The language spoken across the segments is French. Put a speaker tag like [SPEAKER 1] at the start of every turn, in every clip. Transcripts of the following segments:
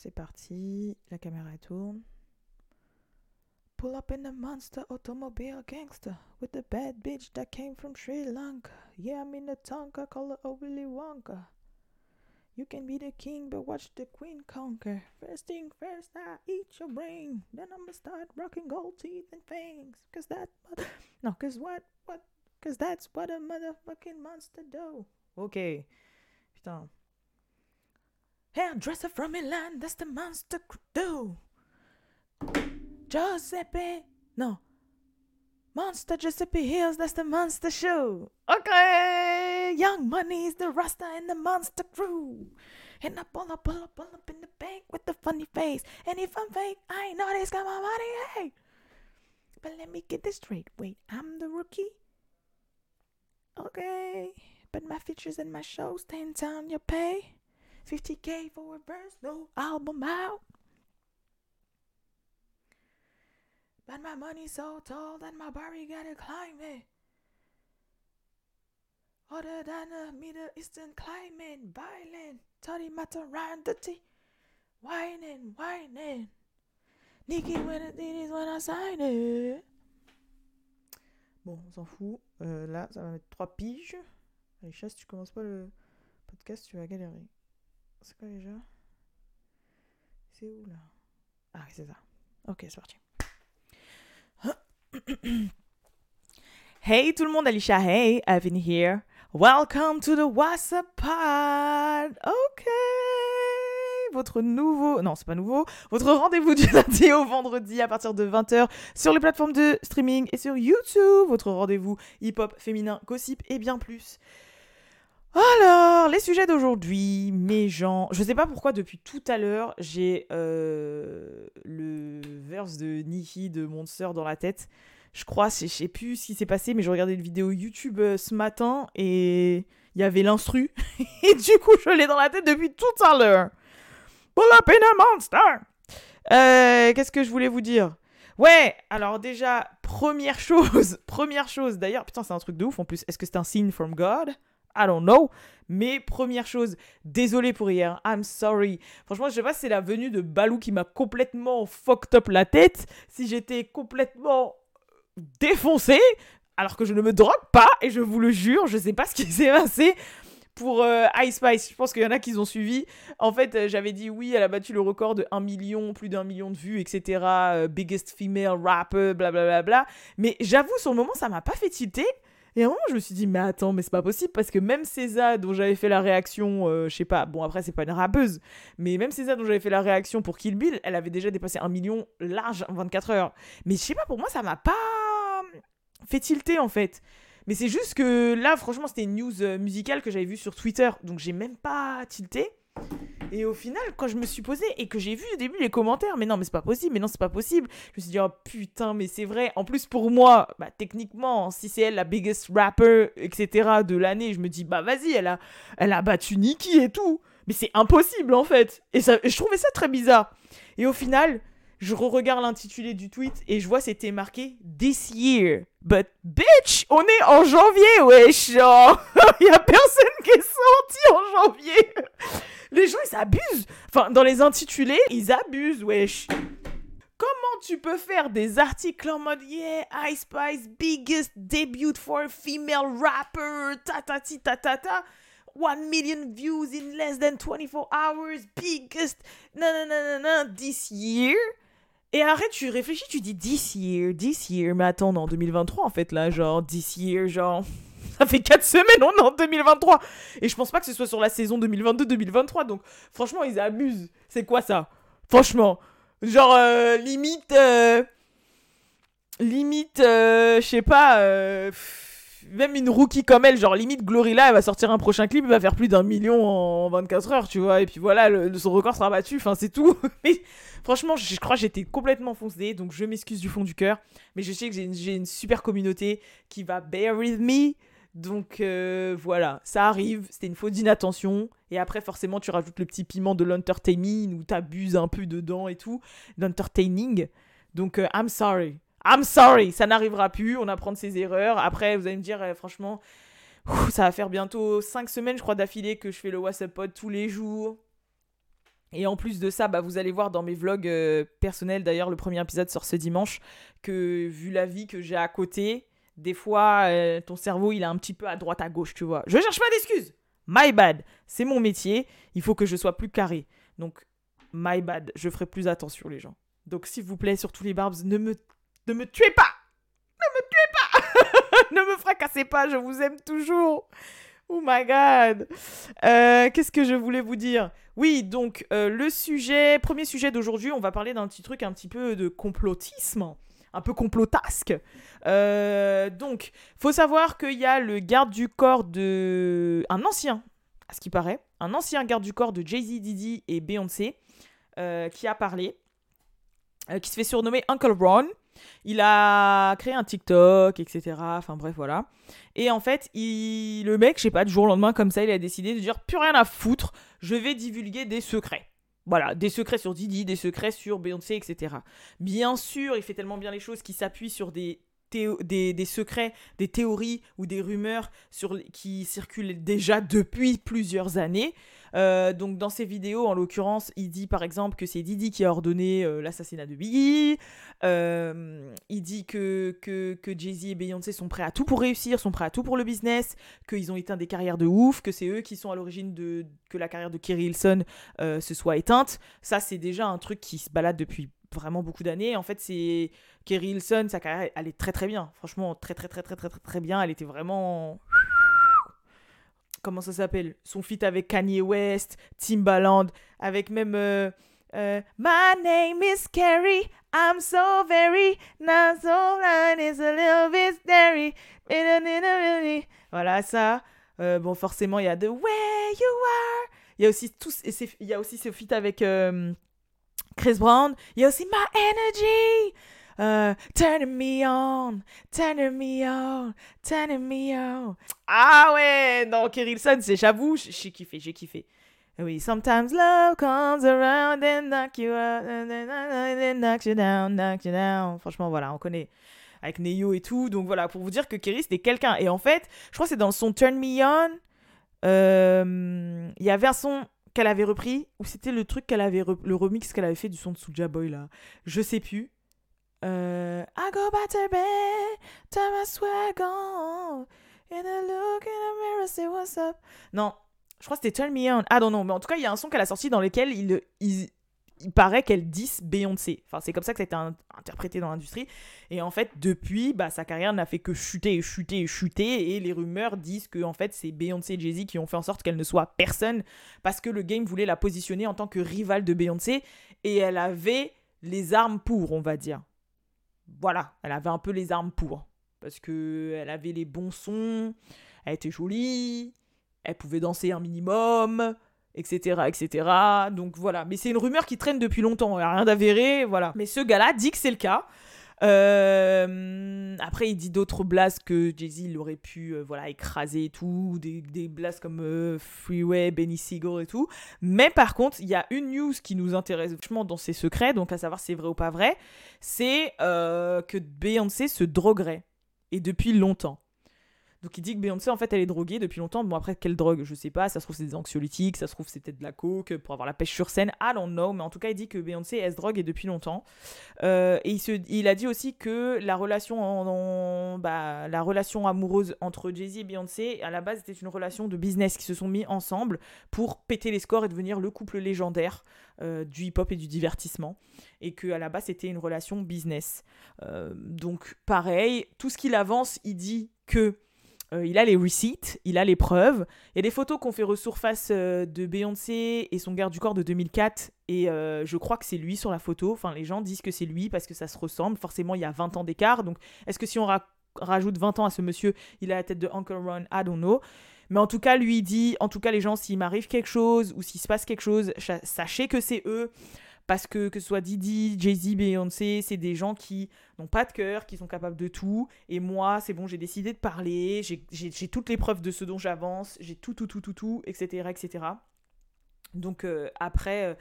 [SPEAKER 1] c'est parti. La caméra tourne. Pull up in the monster automobile gangster with the bad bitch that came from Sri Lanka. Yeah, I'm in the Tonka, call her Willy Wonka. You can be the king, but watch the queen conquer. First thing first, I eat your brain. Then I'ma start rocking gold teeth and fangs. Cause that. No, cause what? What? Cause that's what a motherfucking monster do. Ok. Putain. Hairdresser from Milan, that's the monster do. Giuseppe. No. Monster Giuseppe Hills, that's the monster show. Okay. Young Money's the Rasta and the monster crew. And I pull up, pull up, pull up in the bank with the funny face. And if I'm fake, I ain't know this got my money, hey. But let me get this straight. Wait, I'm the rookie? Okay. But my features and my shows, 10 times your pay. 50k for a verse, no album out. But my money's so tall that my body gotta climb it. Other than a Middle Eastern climate, violent, Toddy Matarandati, whining, whining. Nikki when it is when I sign it. Bon, on s'en fout. Euh, là, ça va mettre 3 piges. Aïcha, si tu commences pas le podcast, tu vas galérer. C'est quoi déjà? C'est où là? Ah, c'est ça. Ok, c'est parti. hey tout le monde, Alicia, hey, Evan here. Welcome to the WhatsApp Pod. Ok. Votre nouveau, non, c'est pas nouveau, votre rendez-vous du lundi au vendredi à partir de 20h sur les plateformes de streaming et sur YouTube. Votre rendez-vous hip-hop, féminin, gossip et bien plus. Alors, les sujets d'aujourd'hui, mes gens. Je sais pas pourquoi depuis tout à l'heure, j'ai euh, le verse de Nikki de Monster dans la tête. Je crois, je sais plus ce qui s'est passé, mais je regardais une vidéo YouTube euh, ce matin et il y avait l'instru. et du coup, je l'ai dans la tête depuis tout à l'heure. Pull up in a monster! Euh, Qu'est-ce que je voulais vous dire? Ouais, alors déjà, première chose, première chose, d'ailleurs, putain, c'est un truc de ouf en plus. Est-ce que c'est un signe from God? I don't know. Mais première chose, désolé pour hier, I'm sorry. Franchement, je sais pas si c'est la venue de Balou qui m'a complètement fucked up la tête, si j'étais complètement défoncé, alors que je ne me drogue pas, et je vous le jure, je sais pas ce qui s'est passé pour euh, Ice Spice. Je pense qu'il y en a qui ont suivi. En fait, euh, j'avais dit oui, elle a battu le record de 1 million, plus d'un million de vues, etc. euh, biggest female rapper, blablabla. Bla, bla. Mais j'avoue, sur le moment, ça m'a pas fait tilter. Et à un moment, je me suis dit, mais attends, mais c'est pas possible parce que même César, dont j'avais fait la réaction, euh, je sais pas, bon, après, c'est pas une rappeuse, mais même César, dont j'avais fait la réaction pour Kill Bill, elle avait déjà dépassé un million large en 24 heures. Mais je sais pas, pour moi, ça m'a pas fait tilter en fait? Mais c'est juste que là, franchement, c'était une news euh, musicale que j'avais vue sur Twitter, donc j'ai même pas tilté. Et au final, quand je me suis posée et que j'ai vu au début les commentaires, mais non, mais c'est pas possible, mais non, c'est pas possible, je me suis dit, oh putain, mais c'est vrai. En plus, pour moi, bah, techniquement, si c'est elle la biggest rapper, etc., de l'année, je me dis, bah vas-y, elle a, elle a battu Nicki et tout. Mais c'est impossible, en fait. Et, ça, et je trouvais ça très bizarre. Et au final, je re-regarde l'intitulé du tweet et je vois c'était marqué This year. But bitch, on est en janvier, wesh. Il y a personne qui est sorti en janvier. Les gens, ils abusent. Enfin, dans les intitulés, ils abusent, wesh. Comment tu peux faire des articles en mode Yeah, Ice Spice, biggest debut for a female rapper, ta ta ti ta ta ta. 1 million views in less than 24 hours, biggest, nanana, this year? Et arrête, tu réfléchis, tu dis this year, this year. Mais attends, en 2023 en fait, là, genre, this year, genre. Ça fait 4 semaines, on est en 2023. Et je pense pas que ce soit sur la saison 2022-2023. Donc, franchement, ils abusent. C'est quoi ça? Franchement. Genre, euh, limite. Euh, limite, euh, je sais pas. euh, même une rookie comme elle, genre limite Glorilla, elle va sortir un prochain clip, elle va faire plus d'un million en 24 heures, tu vois. Et puis voilà, le, son record sera battu, enfin c'est tout. Mais franchement, je, crois que j'étais complètement foncée, donc je m'excuse du fond du cœur. Mais je sais que j'ai une, une super communauté qui va bear with me. Donc euh, voilà, ça arrive, c'était une faute d'inattention. Et après, forcément, tu rajoutes le petit piment de l'entertaining où t'abuses un peu dedans et tout. L'entertaining. Donc, euh, I'm sorry. I'm sorry. Ça n'arrivera plus. On apprend de ses erreurs. Après, vous allez me dire, euh, franchement, ça va faire bientôt 5 semaines, je crois, d'affilée que je fais le WhatsApp Pod tous les jours. Et en plus de ça, bah, vous allez voir dans mes vlogs euh, personnels, d'ailleurs le premier épisode sort ce dimanche, que vu la vie que j'ai à côté, des fois euh, ton cerveau il est un petit peu à droite à gauche, tu vois. Je cherche pas d'excuses. My bad. C'est mon métier. Il faut que je sois plus carré. Donc, my bad. Je ferai plus attention les gens. Donc s'il vous plaît, sur tous les barbes, ne me, ne me tuez pas. Ne me tuez pas. ne me fracassez pas. Je vous aime toujours. Oh my god. Euh, Qu'est-ce que je voulais vous dire? Oui, donc euh, le sujet, premier sujet d'aujourd'hui, on va parler d'un petit truc un petit peu de complotisme, un peu complotasque. Euh, donc, faut savoir qu'il y a le garde du corps de... Un ancien, à ce qui paraît, un ancien garde du corps de Jay-Z, Didi et Beyoncé qui a parlé, qui se fait surnommer Uncle Ron. Il a créé un TikTok, etc. Enfin bref, voilà. Et en fait, il... le mec, je sais pas, du jour au lendemain, comme ça, il a décidé de dire plus rien à foutre, je vais divulguer des secrets. Voilà, des secrets sur Didi, des secrets sur Beyoncé, etc. Bien sûr, il fait tellement bien les choses qu'il s'appuie sur des, des, secrets, des théories ou des rumeurs sur, qui circulent déjà depuis plusieurs années. Euh, donc dans ses vidéos, en l'occurrence, il dit par exemple que c'est Didi qui a ordonné euh, l'assassinat de Biggie. Euh, il dit que, que, Jay-Z et Beyoncé sont prêts à tout pour réussir, sont prêts à tout pour le business, qu'ils ont éteint des carrières de ouf, que c'est eux qui sont à l'origine de que la carrière de Kerry Hilson se soit éteinte. Ça, c'est déjà un truc qui se balade depuis vraiment beaucoup d'années. En fait, c'est Kerry Hilson, sa carrière, est très très bien. Franchement, très très très très très très très bien. Elle était vraiment comment ça s'appelle? Son feat avec Kanye West, Timbaland, avec même euh, euh, My name is Carrie, I'm so very, not so blind, it's a little bit scary. Voilà ça. Euh, bon, forcément, il y a The Way You Are. Il y a aussi tous, et il y a aussi ce feat avec Chris Brown. Il y a aussi My Energy. Euh, turning me on, turning me on, turning me on. Ah ouais, non, Kerilson, c'est j'avoue, j'ai kiffé, j'ai kiffé. Oui, sometimes love comes around and knock you out, and and then knocks you down, knocks you down. Franchement, voilà, on connaît avec Neyo et tout. Donc voilà, pour vous dire que Kerry, c'était quelqu'un. Et en fait, je crois que c'est dans son Turn Me On, euh, il y avait un son qu'elle avait repris, ou c'était le truc qu'elle avait, le remix qu'elle avait fait du son de Soulja Boy là. Je sais plus. Euh, I go back to bed, my swag on, and I look in the mirror, say what's up? Non, je crois que c'était Turn Me On. Ah non, non, mais en tout cas, il y a un son qu'elle a sorti dans lequel il, il, il paraît qu'elle dit Beyoncé. Enfin, c'est comme ça que ça a été interprété dans l'industrie. Et en fait, depuis, bah, sa carrière n'a fait que chuter chuter chuter. Et les rumeurs disent que en fait, c'est Beyoncé et Jay-Z qui ont fait en sorte qu'elle ne soit personne. Parce que le game voulait la positionner en tant que rivale de Beyoncé. Et elle avait les armes pour, on va dire. Voilà, elle avait un peu les armes pour. Parce que elle avait les bons sons, elle était jolie, elle pouvait danser un minimum, etc., etc. Donc voilà, mais c'est une rumeur qui traîne depuis longtemps, il a rien d'avéré, voilà. Mais ce gars-là dit que c'est le cas. Euh, après, il dit d'autres blasts que Jay-Z aurait pu euh, voilà, écraser et tout, des, des blasts comme euh, Freeway, Benny Siegel et tout. Mais par contre, il y a une news qui nous intéresse vachement dans ses secrets, donc à savoir si c'est vrai ou pas vrai, c'est que Beyoncé se droguerait. Et depuis longtemps. Donc il dit que Beyoncé en fait elle est droguée depuis longtemps. Bon après quelle drogue je sais pas, ça se trouve c'est des anxiolytiques, ça se trouve c'est peut-être de la coke pour avoir la pêche sur scène, I don't know. Mais en tout cas il dit que Beyoncé elle se drogue et depuis longtemps. Euh, et il, a dit aussi que la relation, bah, la relation amoureuse entre Jay-Z et Beyoncé à la base était une relation de business qui se sont mis ensemble pour péter les scores et devenir le couple légendaire euh, du hip-hop et du divertissement. Et que à la base c'était une relation business. Euh, donc pareil, tout ce qu'il avance, il dit que euh, il a les receipts, il a les preuves. Il y a des photos qu'on fait resurface euh, de Beyoncé et son garde du corps de 2004. Et euh, je crois que c'est lui sur la photo. Enfin, les gens disent que c'est lui parce que ça se ressemble. Forcément, il y a 20 ans d'écart. Donc, est-ce que si on ra- rajoute 20 ans à ce monsieur, il a la tête de Uncle Ron? I don't know. Mais en tout cas, lui, dit en tout cas, les gens, s'il m'arrive quelque chose ou s'il se passe quelque chose, sachez que c'est eux. Parce que que ce soit Didi, Jay-Z, Beyoncé, c'est des gens qui n'ont pas de cœur, qui sont capables de tout. Et moi, c'est bon, j'ai décidé de parler, j'ai- toutes les preuves de ce dont j'avance, j'ai tout, tout, tout, tout, tout, etc., etc. Donc euh, après, euh,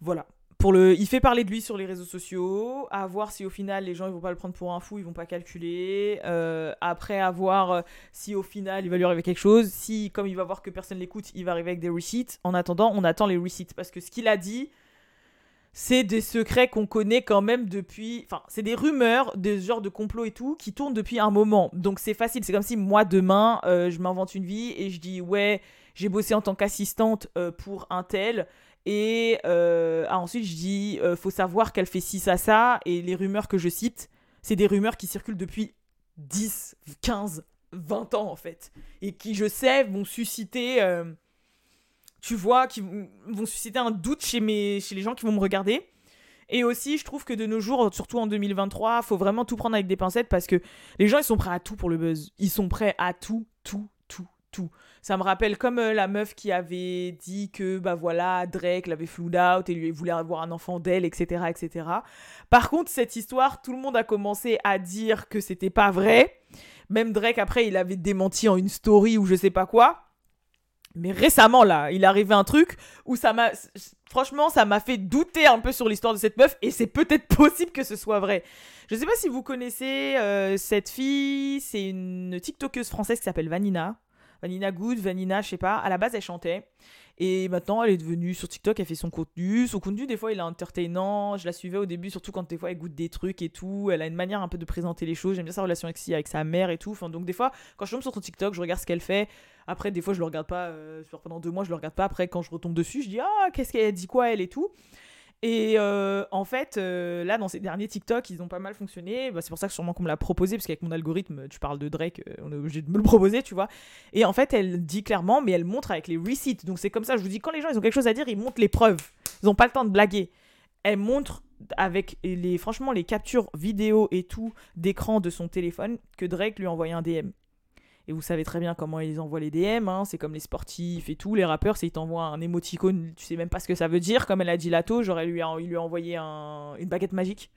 [SPEAKER 1] voilà. pour le, il fait parler de lui sur les réseaux sociaux, à voir si au final les gens ils vont pas le prendre pour un fou, ils vont pas calculer. Euh, après, à voir si au final il va lui arriver quelque chose. Si, comme il va voir que personne l'écoute, il va arriver avec des receipts. En attendant, on attend les receipts parce que ce qu'il a dit, c'est des secrets qu'on connaît quand même depuis. Enfin, c'est des rumeurs, des genres de complot et tout, qui tournent depuis un moment. Donc c'est facile. C'est comme si moi, demain, euh, je m'invente une vie et je dis, ouais, j'ai bossé en tant qu'assistante pour un tel. Et euh, ah, ensuite, je dis, euh, faut savoir qu'elle fait ci, ça, ça. Et les rumeurs que je cite, c'est des rumeurs qui circulent depuis 10, 15, 20 ans, en fait. Et qui, je sais, vont susciter, euh, tu vois, qui vont susciter un doute chez, mes, chez les gens qui vont me regarder. Et aussi, je trouve que de nos jours, surtout en 2023, faut vraiment tout prendre avec des pincettes parce que les gens, ils sont prêts à tout pour le buzz. Ils sont prêts à tout, tout, tout, tout. Ça me rappelle comme euh, la meuf qui avait dit que bah voilà Drake l'avait flood out et lui voulait avoir un enfant d'elle, etc., etc. Par contre, cette histoire, tout le monde a commencé à dire que c'était pas vrai. Même Drake après, il avait démenti en une story ou je sais pas quoi. Mais récemment là, il est arrivé un truc où ça m'a franchement, ça m'a fait douter un peu sur l'histoire de cette meuf et c'est peut-être possible que ce soit vrai. Je sais pas si vous connaissez euh, cette fille, c'est une TikTokeuse française qui s'appelle Vanina. Vanina Good, Vanina, je sais pas. À la base, elle chantait. Et maintenant, elle est devenue sur TikTok, elle fait son contenu. Son contenu, des fois, il est entertainant. Je la suivais au début, surtout quand des fois, elle goûte des trucs et tout. Elle a une manière un peu de présenter les choses. J'aime bien sa relation avec, sa mère et tout. Donc, des fois, quand je tombe sur son TikTok, je regarde ce qu'elle fait. Après, des fois, je le regarde pas. Euh, pendant deux mois, je le regarde pas. Après, quand je retombe dessus, je dis Ah, qu'est-ce qu'elle dit quoi, elle et tout? Et euh, en fait, euh, là, dans ces derniers TikTok, ils ont pas mal fonctionné. Bah, c'est pour ça que sûrement qu'on me l'a proposé, parce qu'avec mon algorithme, tu parles de Drake, euh, on est obligé de me le proposer, tu vois. Et en fait, elle dit clairement, mais elle montre avec les receipts. Donc c'est comme ça, je vous dis, quand les gens ils ont quelque chose à dire, ils montrent les preuves. Ils n'ont pas le temps de blaguer. Elle montre avec les, franchement, les captures vidéo et tout d'écran de son téléphone que Drake lui a un DM. Et vous savez très bien comment ils envoient les DM, hein. c'est comme les sportifs et tout. Les rappeurs, c'est ils t'envoient un émoticône, tu sais même pas ce que ça veut dire. Comme elle a dit Lato, j'aurais lui, lui a envoyé une baguette magique.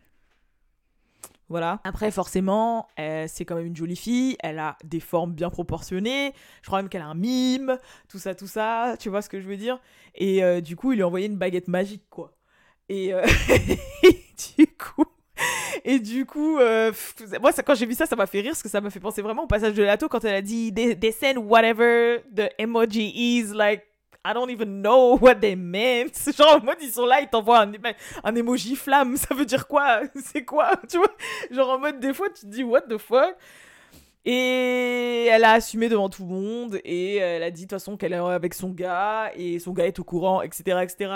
[SPEAKER 1] Voilà. Après, forcément, c'est quand même une jolie fille. Elle a des formes bien proportionnées. Je crois même qu'elle a un mime, tout ça, tout ça. Tu vois ce que je veux dire Et euh, du coup, il lui a envoyé une baguette magique, quoi. Et euh, du coup, et du coup, euh, moi, quand j'ai vu ça, ça m'a fait rire parce que ça m'a fait penser vraiment au passage de Lato quand elle a dit they, send whatever the emoji is, like, I don't even know what they meant. Genre, en mode, ils sont là, ils t'envoient un, un emoji flamme. Ça veut dire quoi? C'est quoi? Tu vois? Genre, en mode, des fois, tu te dis, what the fuck? Et elle a assumé devant tout le monde et elle a dit de toute façon qu'elle est avec son gars et son gars est au courant, etc. etc.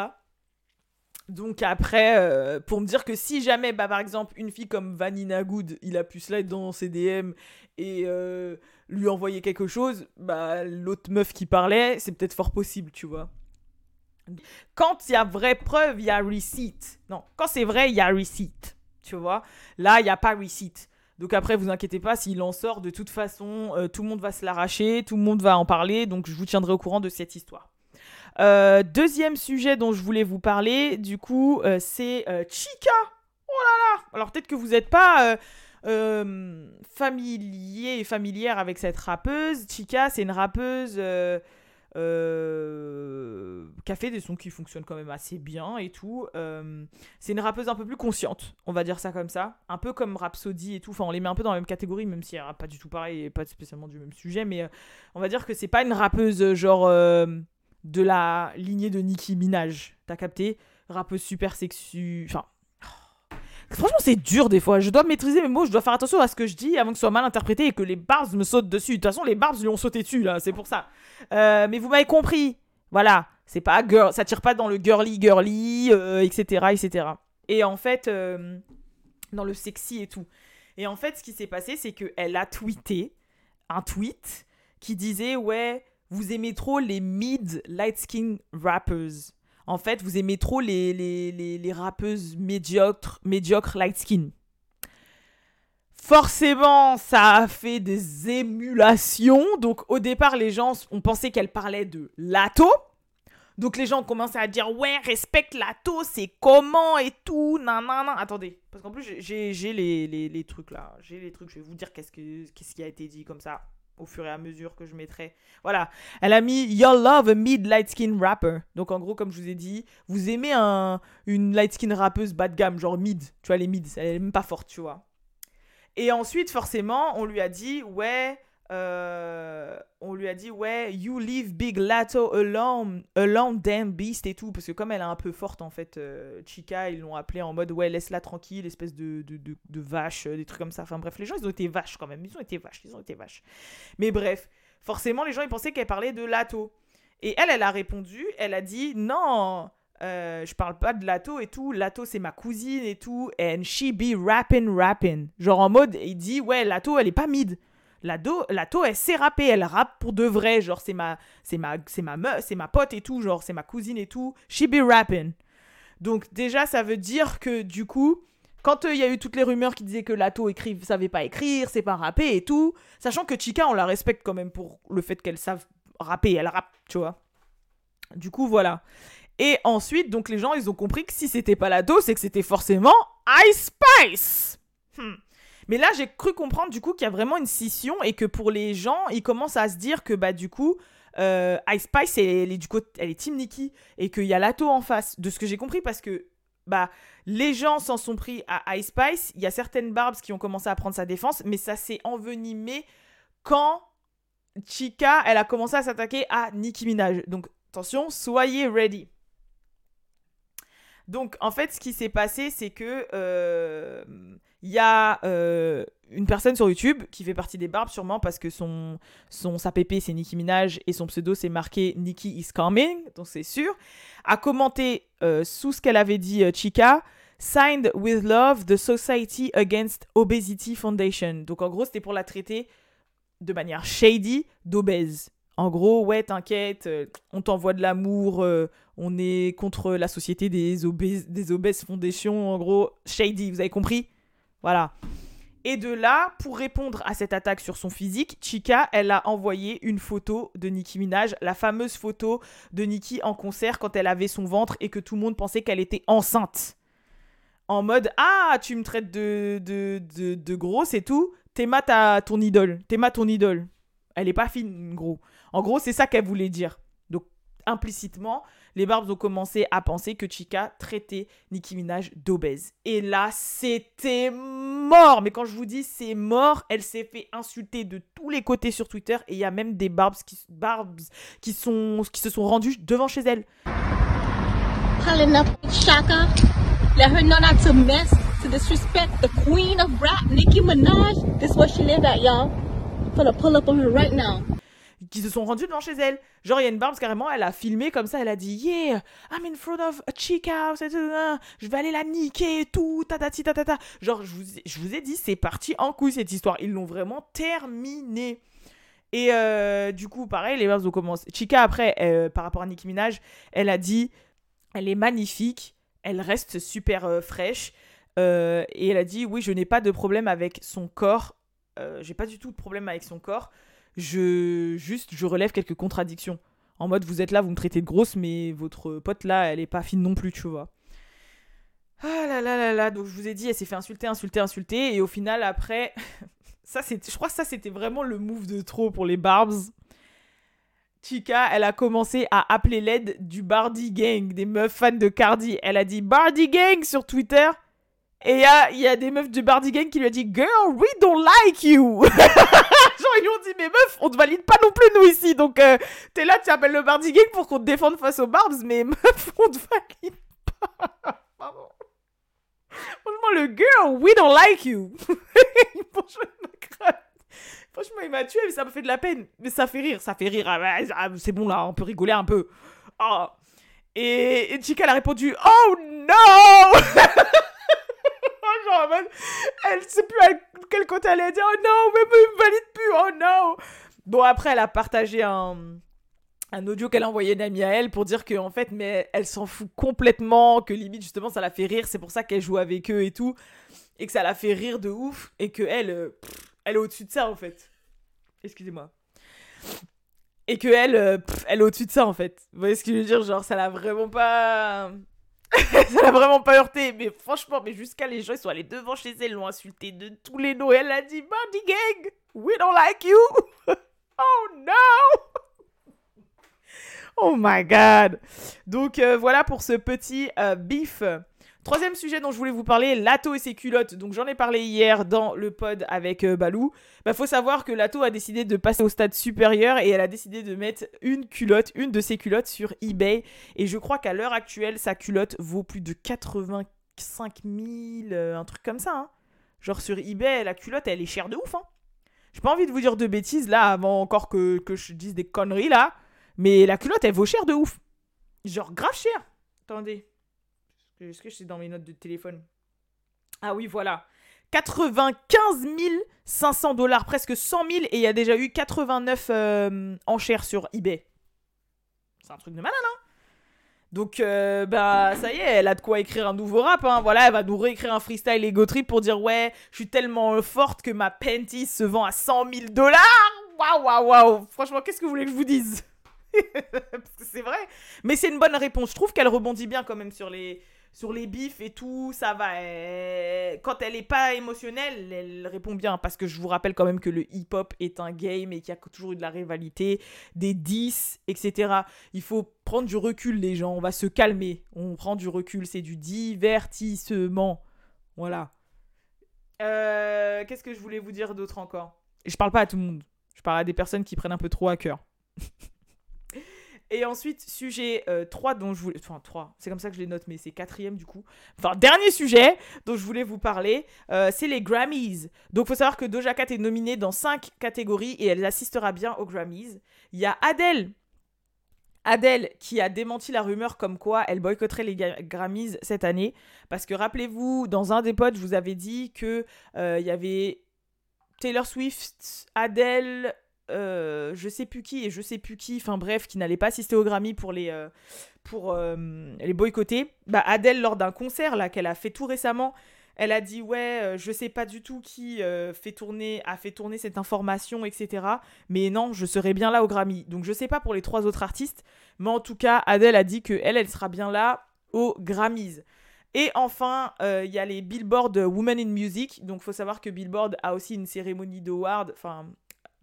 [SPEAKER 1] Donc après, euh, pour me dire que si jamais, bah, par exemple, une fille comme Vanina Good, il a pu slide dans ses DM et euh, lui envoyer quelque chose, bah l'autre meuf qui parlait, c'est peut-être fort possible, tu vois. Quand il y a vraie preuve, il y a receipt. Non, quand c'est vrai, il y a receipt. Tu vois Là, il n'y a pas receipt. Donc après, vous inquiétez pas, s'il en sort, de toute façon, euh, tout le monde va se l'arracher, tout le monde va en parler, donc je vous tiendrai au courant de cette histoire. Euh, deuxième sujet dont je voulais vous parler, du coup, euh, c'est euh, Chica. Oh là là Alors peut-être que vous n'êtes pas familier et familière avec cette rappeuse. Chica, c'est une rappeuse qui a des sons qui fonctionnent quand même assez bien et tout. c'est une rappeuse un peu plus consciente, on va dire ça comme ça. Un peu comme Rhapsody et tout. Enfin, on les met un peu dans la même catégorie, même si elle pas du tout pareil et pas spécialement du même sujet. Mais on va dire que c'est pas une rappeuse genre de la lignée de Nicki Minaj. T'as capté? Rappeuse super sexu. Enfin. Franchement, c'est dur des fois. Je dois maîtriser mes mots, je dois faire attention à ce que je dis avant que ce soit mal interprété et que les barbs me sautent dessus. De toute façon, les barbs lui ont sauté dessus, là, c'est pour ça. Euh, mais vous m'avez compris. Voilà. C'est pas girl, ça tire pas dans le girly girly, etc., euh, etc. Et en fait, euh, dans le sexy et tout. Et en fait, ce qui s'est passé, c'est qu'elle a tweeté un tweet qui disait Ouais, vous aimez trop les mid light skin rappers. En fait, vous aimez trop les, les, les, rappeuses médiocres, light skin. Forcément, ça a fait des émulations. Donc, au départ, les gens ont pensé qu'elle parlait de Lato. Donc, les gens ont commencé à dire Ouais, respecte Lato, c'est comment et tout. Non, non, non. Attendez, parce qu'en plus, j'ai les, les, les, trucs là. J'ai les trucs, je vais vous dire qu'est-ce, que, qu'est-ce qui a été dit comme ça. Au fur et à mesure que je mettrai. Voilà. Elle a mis You love a mid light skin rapper. Donc en gros, comme je vous ai dit, vous aimez un, une light skin rappeuse bas de gamme, genre mid. Tu vois, les mid, elle est même pas forte, tu vois. Et ensuite, forcément, on lui a dit Ouais, euh, on lui a dit ouais you leave big lato alone alone damn beast et tout parce que comme elle est un peu forte en fait euh, Chica ils l'ont appelée en mode ouais laisse-la tranquille espèce de, de, de, vache euh, des trucs comme ça enfin bref les gens ils ont été vaches quand même ils ont été vaches ils ont été vaches mais bref forcément les gens ils pensaient qu'elle parlait de lato et elle elle a répondu elle a dit non je parle pas de Lato et tout. Lato, c'est ma cousine et tout. And she be rapping, rapping. Genre en mode, il dit, ouais, Lato, elle est pas mid. La, do, la To, elle sait rapper, elle rappe pour de vrai, genre c'est ma, c'est ma, c'est ma c'est ma pote et tout, genre c'est ma cousine et tout. She be rapping. Donc déjà, ça veut dire que du coup, quand euh, il y a eu toutes les rumeurs qui disaient que Lato écrive, savait pas écrire, c'est pas rapper et tout, sachant que Chica, on la respecte quand même pour le fait qu'elle savent rapper, elle rappe, tu vois. Du coup, voilà. Et ensuite, donc les gens, ils ont compris que si c'était pas Lato, c'est que c'était forcément Ice Spice. Hmm. Mais là, j'ai cru comprendre du coup qu'il y a vraiment une scission et que pour les gens, ils commencent à se dire que bah du coup, euh, Ice Spice, elle, est du côté, elle est Team Nikki et qu'il y a Lato en face. De ce que j'ai compris, parce que bah les gens s'en sont pris à Ice Spice. Il y a certaines Barbs qui ont commencé à prendre sa défense, mais ça s'est envenimé quand Chica, elle a commencé à s'attaquer à Nicki Minaj. Donc attention, soyez ready. Donc en fait, ce qui s'est passé, c'est que euh, il y a euh, une personne sur YouTube qui fait partie des barbes, sûrement parce que son, son sa PP c'est Nicki Minaj et son pseudo c'est marqué Nicki is coming, donc c'est sûr, a commenté euh, sous ce qu'elle avait dit euh, Chica. Signed with love, the Society Against Obesity Foundation. Donc en gros, c'était pour la traiter de manière shady d'obèse. En gros, ouais, t'inquiète, on t'envoie de l'amour, on est contre la société des obèses, des obèses foundation, en gros, shady, vous avez compris? Voilà. Et de là, pour répondre à cette attaque sur son physique, Chica, elle a envoyé une photo de Nicki Minaj, la fameuse photo de Nicki en concert quand elle avait son ventre et que tout le monde pensait qu'elle était enceinte. En mode Ah, tu me traites de, de, de, de grosse et tout. T'es ta ton idole. T'es ton idole. Elle est pas fine, gros. En gros, c'est ça qu'elle voulait dire. Donc, implicitement, les Barbs ont commencé à penser que Chica traitait Nicki Minaj d'obèse. Et là, c'était mort. Mais quand je vous dis c'est mort, elle s'est fait insulter de tous les côtés sur Twitter. Et il y a même des Barbs qui, sont, qui se sont rendus devant chez elle. Let her know not to mess, to disrespect the queen of rap. This is she at, y'all. I'm gonna pull up on her right qui se sont rendus devant chez elle. Genre, il y Barbs carrément, elle a filmé comme ça, elle a dit Yeah, I'm in front of a chick house, je vais aller la niquer et tout, tatati tatata. Genre, je vous, je vous ai dit, c'est parti en couille cette histoire. Ils l'ont vraiment terminée. Et euh, du coup, pareil, les Barbs ont commencé. Chica, après, euh, par rapport à Nicki Minaj, elle a dit Elle est magnifique, elle reste super euh, fraîche. et elle a dit Oui, je n'ai pas de problème avec son corps. J'ai pas du tout de problème avec son corps je juste je relève quelques contradictions. En mode vous êtes là, vous me traitez de grosse, mais votre pote là, elle est pas fine non plus, tu vois. Ah là là là là, donc je vous ai dit, elle s'est fait insulter, insulter, insulter, et au final après, ça c'est, je crois que ça c'était vraiment le move de trop pour les Barbs. Chica, elle a commencé à appeler l'aide du Bardi Gang, des meufs fans de Cardi. Elle a dit Bardi Gang sur Twitter. Et il y a, y a, des meufs du Bardi Gang qui lui a dit Girl, we don't like you. Ils lui ont dit Mais meuf, on te valide pas non plus, nous ici. Donc, euh, t'es là, tu appelles le Bardi Gang pour qu'on te défende face aux Barbs. Mais meuf, on te valide pas. Pardon. Franchement, le Girl, we don't like you. Franchement, il m'a tué, mais ça me fait de la peine. Mais ça fait rire, ça fait rire. Ah, ah, c'est bon là, on peut rigoler un peu. Oh. Et, Chica, elle a répondu Oh no genre elle sait plus à quel côté elle est dire oh non mais me valide oh non bon après elle a partagé un un audio qu'elle a envoyé d'ami à elle pour dire que en fait mais elle s'en fout complètement que limite justement ça la fait rire c'est pour ça qu'elle joue avec eux et tout et que ça la fait rire de ouf et que elle euh, elle est au-dessus de ça en fait. Excusez-moi. Et que elle euh, elle est au-dessus de ça en fait. Vous voyez ce que je veux dire? Genre ça l'a vraiment pas ça l'a vraiment pas heurté, mais franchement, mais jusqu'à les gens, ils sont allés devant chez elle, l'ont insulté de tous les noms, elle a dit, Body Gang, we don't like you. oh no. oh my god. Donc euh, voilà pour ce petit euh, beef. Troisième sujet dont je voulais vous parler, Lato et ses culottes. Donc j'en ai parlé hier dans le pod avec euh, Balou. Bah faut savoir que Lato a décidé de passer au stade supérieur et elle a décidé de mettre une culotte, une de ses culottes sur eBay. Et je crois qu'à l'heure actuelle, sa culotte vaut plus de 85 000, euh, un truc comme ça. Hein. Genre sur eBay, la culotte, elle est chère de ouf. Hein. J'ai pas envie de vous dire de bêtises là, avant encore que, que je dise des conneries là. Mais la culotte, elle vaut cher de ouf. Genre grave cher. Attendez. Est-ce que c'est dans mes notes de téléphone? Ah oui, voilà. 95 500 dollars, presque 100 000, et il y a déjà eu 89 euh, enchères sur eBay. C'est un truc de malin, hein donc, euh, bah, ça y est, elle a de quoi écrire un nouveau rap. Hein. Voilà, elle va nous réécrire un freestyle Ego Trip pour dire Ouais, je suis tellement forte que ma panty se vend à 100 000 dollars. Waouh, waouh, waouh. Franchement, qu'est-ce que vous voulez que je vous dise? Parce que c'est vrai. Mais c'est une bonne réponse. Je trouve qu'elle rebondit bien quand même sur les, sur les bifs et tout, ça va. Quand elle est pas émotionnelle, elle répond bien. Parce que je vous rappelle quand même que le hip-hop est un game et qu'il y a toujours eu de la rivalité, des 10, etc. Il faut prendre du recul, les gens. On va se calmer. On prend du recul. C'est du divertissement. Voilà. Euh, qu'est-ce que je voulais vous dire d'autre encore? Je parle pas à tout le monde. Je parle à des personnes qui prennent un peu trop à cœur. Et ensuite, sujet 3 euh, dont je voulais... Enfin, 3, c'est comme ça que je les note, mais c'est quatrième du coup. Enfin, dernier sujet dont je voulais vous parler, euh, c'est les Grammys. Donc, il faut savoir que Doja Cat est nominée dans 5 catégories et elle assistera bien aux Grammys. Il y a Adele. Adele qui a démenti la rumeur comme quoi elle boycotterait les Grammys cette année. Parce que rappelez-vous, dans un des potes, je vous avais dit que euh, il y avait Taylor Swift, Adele, euh, je sais plus qui et je sais plus qui, enfin bref, qui n'allait pas assister au Grammy pour les, euh, pour, euh, les boycotter, bah Adèle, lors d'un concert là qu'elle a fait tout récemment, elle a dit ouais, je sais pas du tout qui fait tourner, a fait tourner cette information, etc. Mais non, je serai bien là au Grammy. Donc je sais pas pour les trois autres artistes, mais en tout cas, Adèle a dit que elle, elle sera bien là au Grammys. Et enfin, il y a les Billboard Women in Music. Donc, faut savoir que Billboard a aussi une cérémonie d'award, enfin,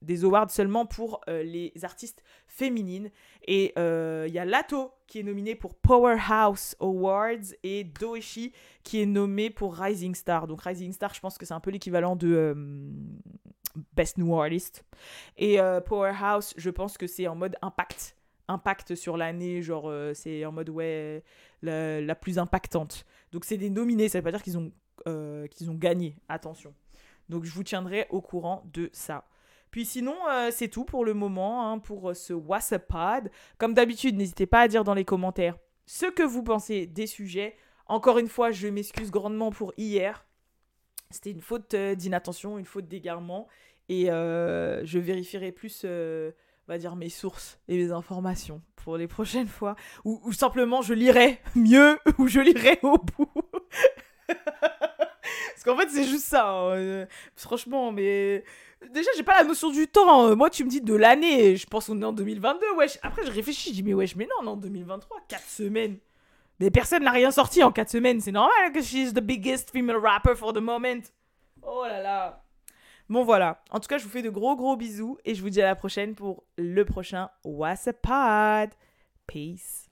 [SPEAKER 1] des awards seulement pour euh, les artistes féminines. Et euh, il y a Lato qui est nominé pour Powerhouse Awards et Doeshi qui est nommé pour Rising Star. Donc Rising Star, je pense que c'est un peu l'équivalent de euh, Best New Artist. Et Powerhouse, je pense que c'est en mode impact. Impact sur l'année, genre c'est en mode ouais, la, plus impactante. Donc c'est des nominés, ça veut pas dire qu'ils ont, qu'ils ont gagné, attention. Donc je vous tiendrai au courant de ça. Puis sinon, euh, c'est tout pour le moment, hein, pour euh, ce WhatsApp Comme d'habitude, n'hésitez pas à dire dans les commentaires ce que vous pensez des sujets. Encore une fois, je m'excuse grandement pour hier. C'était une faute euh, d'inattention, une faute d'égarement. Et je vérifierai plus, va dire, mes sources et mes informations pour les prochaines fois. Ou, ou simplement, je lirai mieux, ou je lirai au bout. Parce qu'en fait, c'est juste ça. Hein, franchement, mais Déjà, j'ai pas la notion du temps. Moi, tu me dis de l'année. Je pense qu'on est en 2022, wesh. Après, je réfléchis. Je dis, mais wesh, mais non, on est en 2023. 4 semaines. Mais personne n'a rien sorti en 4 semaines. C'est normal que she's the biggest female rapper for the moment. Oh là là. Bon, voilà. En tout cas, je vous fais de gros, gros bisous. Et je vous dis à la prochaine pour le prochain WhatsApp Pod. Peace.